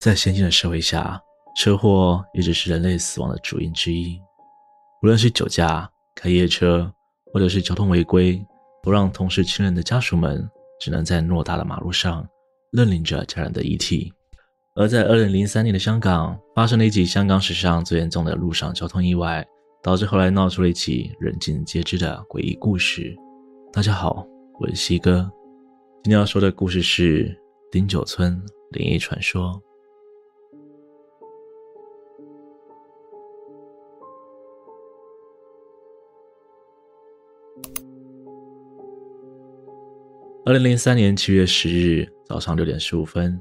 在先进的社会下，车祸一直是人类死亡的主因之一。无论是酒驾、开夜车，或者是交通违规，都让同事亲人的家属们只能在偌大的马路上认领着家人的遗体。而在二零零三年的香港，发生了一起香港史上最严重的路上交通意外，导致后来闹出了一起人尽皆知的诡异故事。大家好，我是西哥，今天要说的故事是丁九村灵异传说。二零零三年七月十日早上六点十五分。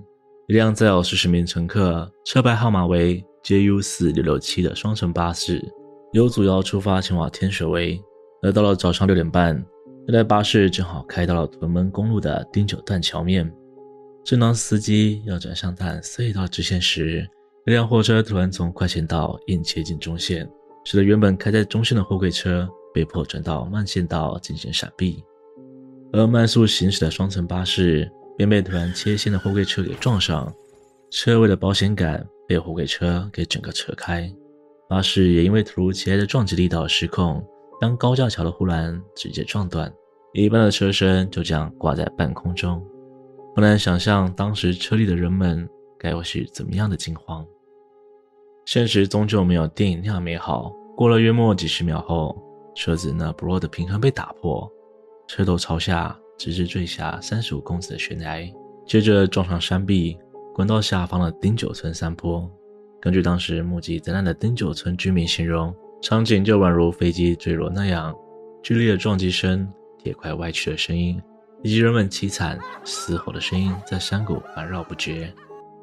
一辆载有四十名乘客、车牌号码为 JU 四六六七的双层巴士，由祖尧出发前往天水围。而到了早上六点半，这台巴士正好开到了屯门公路的汀九段桥面。正当司机要转向淡隧道直线时，一辆货车突然从快线道硬切进中线，使得原本开在中线的货柜车被迫转到慢线道进行闪避。而慢速行驶的双层巴士。便被突然切线的货柜车给撞上，车尾的保险杆被货柜车给整个扯开，巴士也因为突如其来的撞击力道失控，将高架桥的护栏直接撞断，一半的车身就这样挂在半空中。不难想象当时车里的人们该会是怎么样的惊慌。现实终究没有电影那样美好，过了约莫几十秒后，车子那不弱的平衡被打破，车头朝下。直至坠下三十五公尺的悬崖，接着撞上山壁，滚到下方的汀九村山坡。根据当时目击灾难的汀九村居民形容，场景就宛如飞机坠落那样，剧烈的撞击声、铁块歪曲的声音，以及人们凄惨嘶吼的声音在山谷环绕不绝。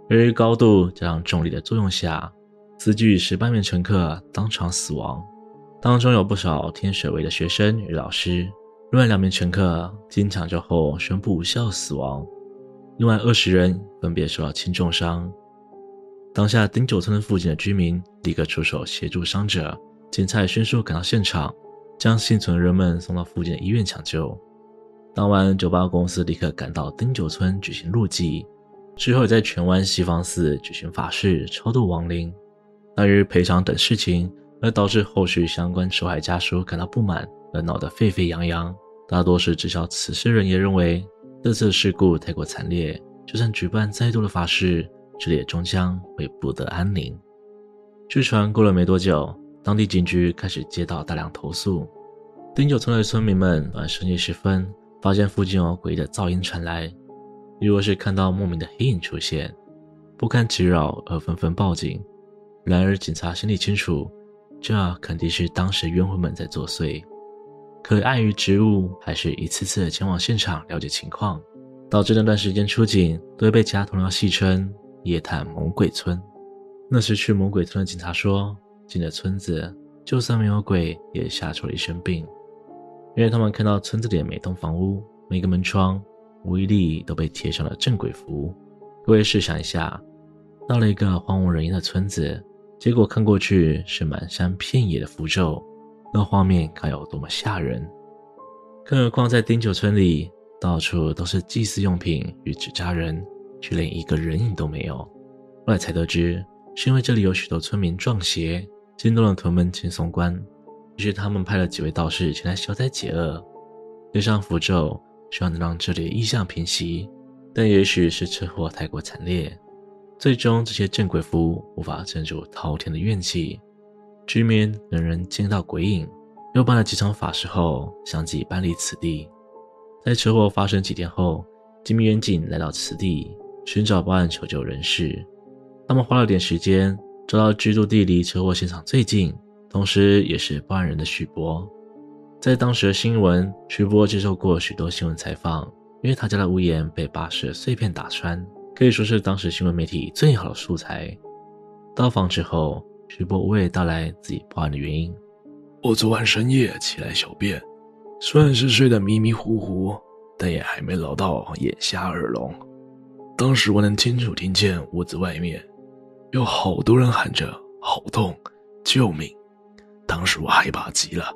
由于高度加上重力的作用下，司机与十八名乘客当场死亡，当中有不少天水围的学生与老师。另外两名乘客经抢救后宣布无效死亡，另外二十人分别受到轻重伤。当下丁九村附近的居民立刻出手协助伤者，警察也迅速赶到现场，将幸存的人们送到附近的医院抢救。当晚，酒吧公司立刻赶到丁九村举行路祭，之后在荃湾西方寺举行法事超度亡灵。由于赔偿等事情，而导致后续相关受害家属感到不满，而闹得沸沸扬扬。大多是知晓此事人也认为，这次事故太过惨烈，就算举办再多的法事，这里也终将会不得安宁。据传过了没多久，当地警局开始接到大量投诉，丁九村的村民们晚深夜时分发现附近有诡异的噪音传来，亦或是看到莫名的黑影出现，不堪其扰而纷纷报警。然而警察心里清楚，这肯定是当时冤魂们在作祟。可碍于职务，还是一次次前往现场了解情况，导致那段时间出警都会被其他同僚戏称“夜探猛鬼村”。那时去猛鬼村的警察说，进了村子，就算没有鬼，也吓出了一身病，因为他们看到村子里的每栋房屋、每个门窗，无一例都被贴上了镇鬼符。各位试想一下，到了一个荒无人烟的村子，结果看过去是满山遍野的符咒。那画面该有多么吓人！更何况在丁九村里，到处都是祭祀用品与纸扎人，却连一个人影都没有。后来才得知，是因为这里有许多村民撞邪，惊动了屯门青松观，于是他们派了几位道士前来消灾解厄，贴上符咒，希望能让这里的异象平息。但也许是车祸太过惨烈，最终这些镇鬼符无法镇住滔天的怨气。居民人人见到鬼影，又办了几场法事后，相继搬离此地。在车祸发生几天后，几名员警来到此地寻找报案求救人士。他们花了点时间，找到居住地离车祸现场最近，同时也是报案人的许博。在当时的新闻，徐波接受过许多新闻采访，因为他家的屋檐被巴士碎片打穿，可以说是当时新闻媒体最好的素材。到访之后，许博娓娓道来自己报案的原因。我昨晚深夜起来小便，虽然是睡得迷迷糊糊，但也还没老到眼瞎耳聋。当时我能清楚听见屋子外面有好多人喊着“好痛，救命”。当时我害怕极了，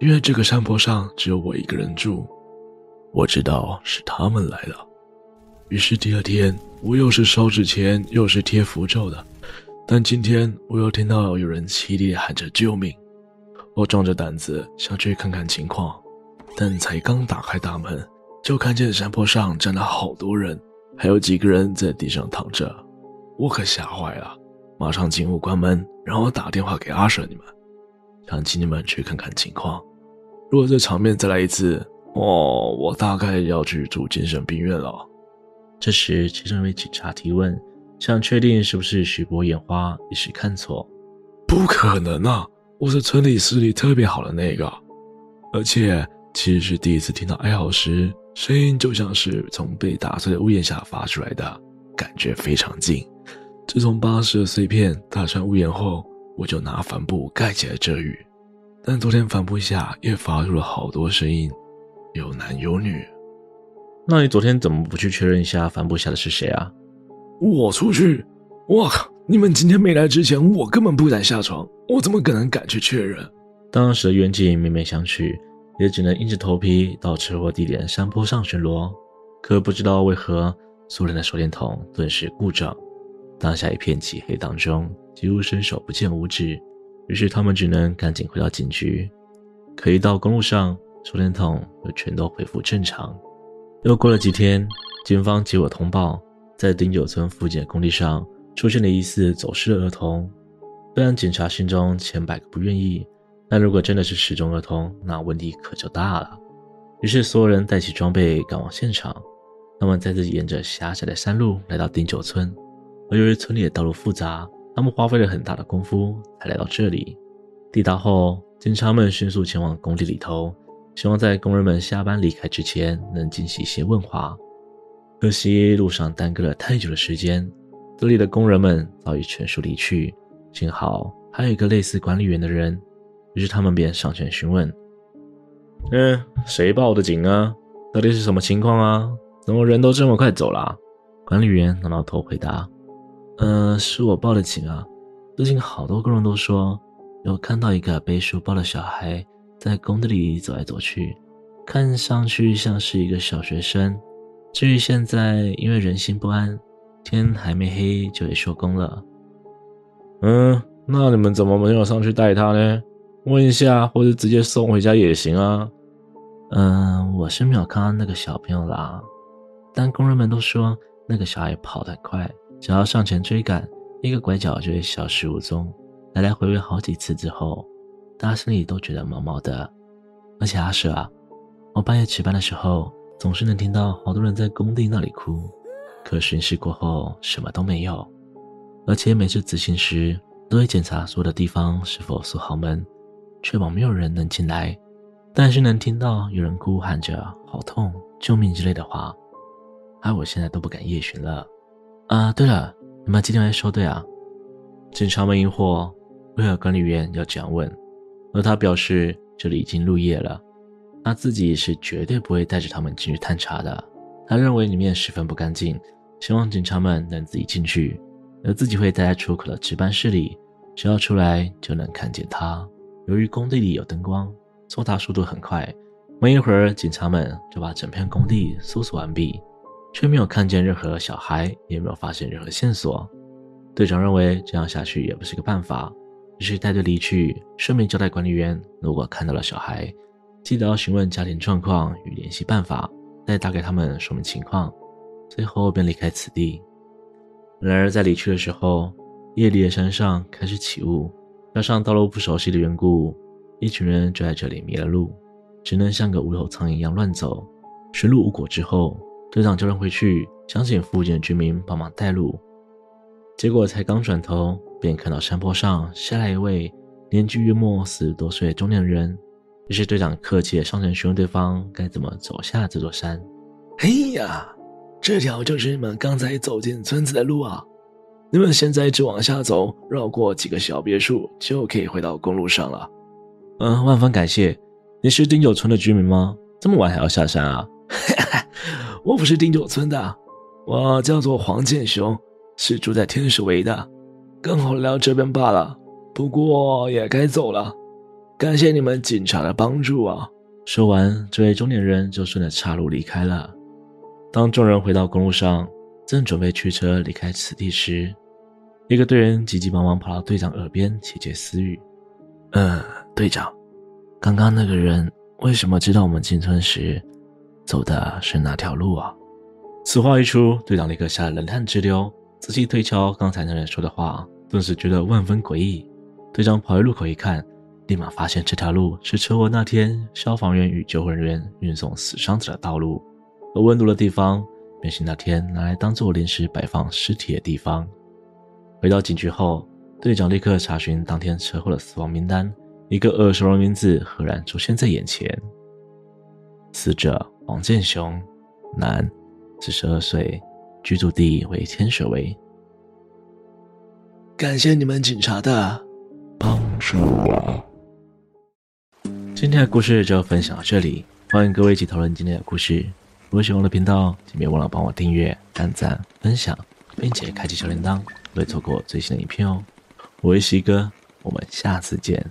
因为这个山坡上只有我一个人住。我知道是他们来了。于是第二天，我又是烧纸钱，又是贴符咒的。但今天我又听到有人凄厉喊着救命，我壮着胆子想去看看情况，但才刚打开大门，就看见山坡上站了好多人，还有几个人在地上躺着，我可吓坏了，马上进屋关门，然后打电话给阿舍你们，想请你们去看看情况。如果这场面再来一次，哦，我大概要去住精神病院了。这时，其中一位警察提问。想确定是不是许博眼花，一时看错。不可能啊！我是村里视力特别好的那个，而且其实是第一次听到哀嚎时，声音就像是从被打碎的屋檐下发出来的，感觉非常近。自从巴士的碎片打穿屋檐后，我就拿帆布盖起来遮雨。但昨天帆布下也发出了好多声音，有男有女。那你昨天怎么不去确认一下帆布下的是谁啊？我出去，我靠！你们今天没来之前，我根本不敢下床，我怎么可能敢去确认？当时的员警面面相觑，也只能硬着头皮到车祸地点山坡上巡逻。可不知道为何，苏联的手电筒顿时故障，当下一片漆黑当中，几乎伸手不见五指。于是他们只能赶紧回到警局。可一到公路上，手电筒又全都恢复正常。又过了几天，警方接我通报。在丁九村附近的工地上，出现了疑似走失的儿童。虽然警察心中千百个不愿意，但如果真的是失踪儿童，那问题可就大了。于是所有人带起装备赶往现场。他们再次沿着狭窄的山路来到丁九村，而由于村里的道路复杂，他们花费了很大的功夫才来到这里。抵达后，警察们迅速前往工地里头，希望在工人们下班离开之前能进行一些问话。可惜路上耽搁了太久的时间，这里的工人们早已全数离去。幸好还有一个类似管理员的人，于是他们便上前询问：“嗯，谁报的警啊？到底是什么情况啊？怎么人都这么快走了？”管理员挠挠头回答：“嗯，是我报的警啊。最近好多工人都说有看到一个背书包的小孩在工地里走来走去，看上去像是一个小学生。”至于现在，因为人心不安，天还没黑就得收工了。嗯，那你们怎么没有上去带他呢？问一下，或者直接送回家也行啊。嗯，我是没有看到那个小朋友啦，但工人们都说那个小孩跑得很快，只要上前追赶，一个拐角就会消失无踪。来来回回好几次之后，大家心里都觉得毛毛的。而且阿舍啊，我半夜值班的时候。总是能听到好多人在工地那里哭，可巡视过后什么都没有，而且每次执勤时都会检查所有的地方是否锁好门，确保没有人能进来，但是能听到有人哭喊着“好痛，救命”之类的话，而我现在都不敢夜巡了。啊，对了，你们今天来收队啊？警察们疑惑，为何管理员要这样问？而他表示这里已经入夜了。他自己是绝对不会带着他们进去探查的。他认为里面十分不干净，希望警察们能自己进去，而自己会待在出口的值班室里，只要出来就能看见他。由于工地里有灯光，搜查速度很快，没一会儿，警察们就把整片工地搜索完毕，却没有看见任何小孩，也没有发现任何线索。队长认为这样下去也不是个办法，于是带队离去，顺便交代管理员，如果看到了小孩。记得要询问家庭状况与联系办法，再打给他们说明情况，最后便离开此地。然而在离去的时候，夜里的山上开始起雾，加上道路不熟悉的缘故，一群人就在这里迷了路，只能像个无头苍蝇一样乱走。寻路无果之后，队长叫人回去，想请附近的居民帮忙带路。结果才刚转头，便看到山坡上下来一位年纪约莫四十多岁的中年人。于是队长客气的上前询问对方该怎么走下这座山。嘿呀，这条就是你们刚才走进村子的路啊！你们现在一直往下走，绕过几个小别墅，就可以回到公路上了。嗯，万分感谢。你是丁九村的居民吗？这么晚还要下山啊？我不是丁九村的，我叫做黄建雄，是住在天使围的，刚好来到这边罢了。不过也该走了。感谢你们警察的帮助啊！说完，这位中年人就顺着岔路离开了。当众人回到公路上，正准备驱车离开此地时，一个队员急急忙忙跑到队长耳边窃窃私语：“嗯，队长，刚刚那个人为什么知道我们进村时走的是哪条路啊？”此话一出，队长立刻吓得冷汗直流，仔细推敲刚才那人说的话，顿时觉得万分诡异。队长跑回路口一看，立马发现这条路是车祸那天消防员与救护人员运送死伤者的道路，而问路的地方便是那天拿来当做临时摆放尸体的地方。回到警局后，队长立刻查询当天车祸的死亡名单，一个耳熟的名字赫然出现在眼前。死者王建雄，男，四十二岁，居住地为天水围。感谢你们警察的帮助啊！今天的故事就分享到这里，欢迎各位一起讨论今天的故事。如果喜欢我的频道，请别忘了帮我订阅、点赞、分享，并且开启小铃铛。不会错过最新的影片哦！我是西哥，我们下次见。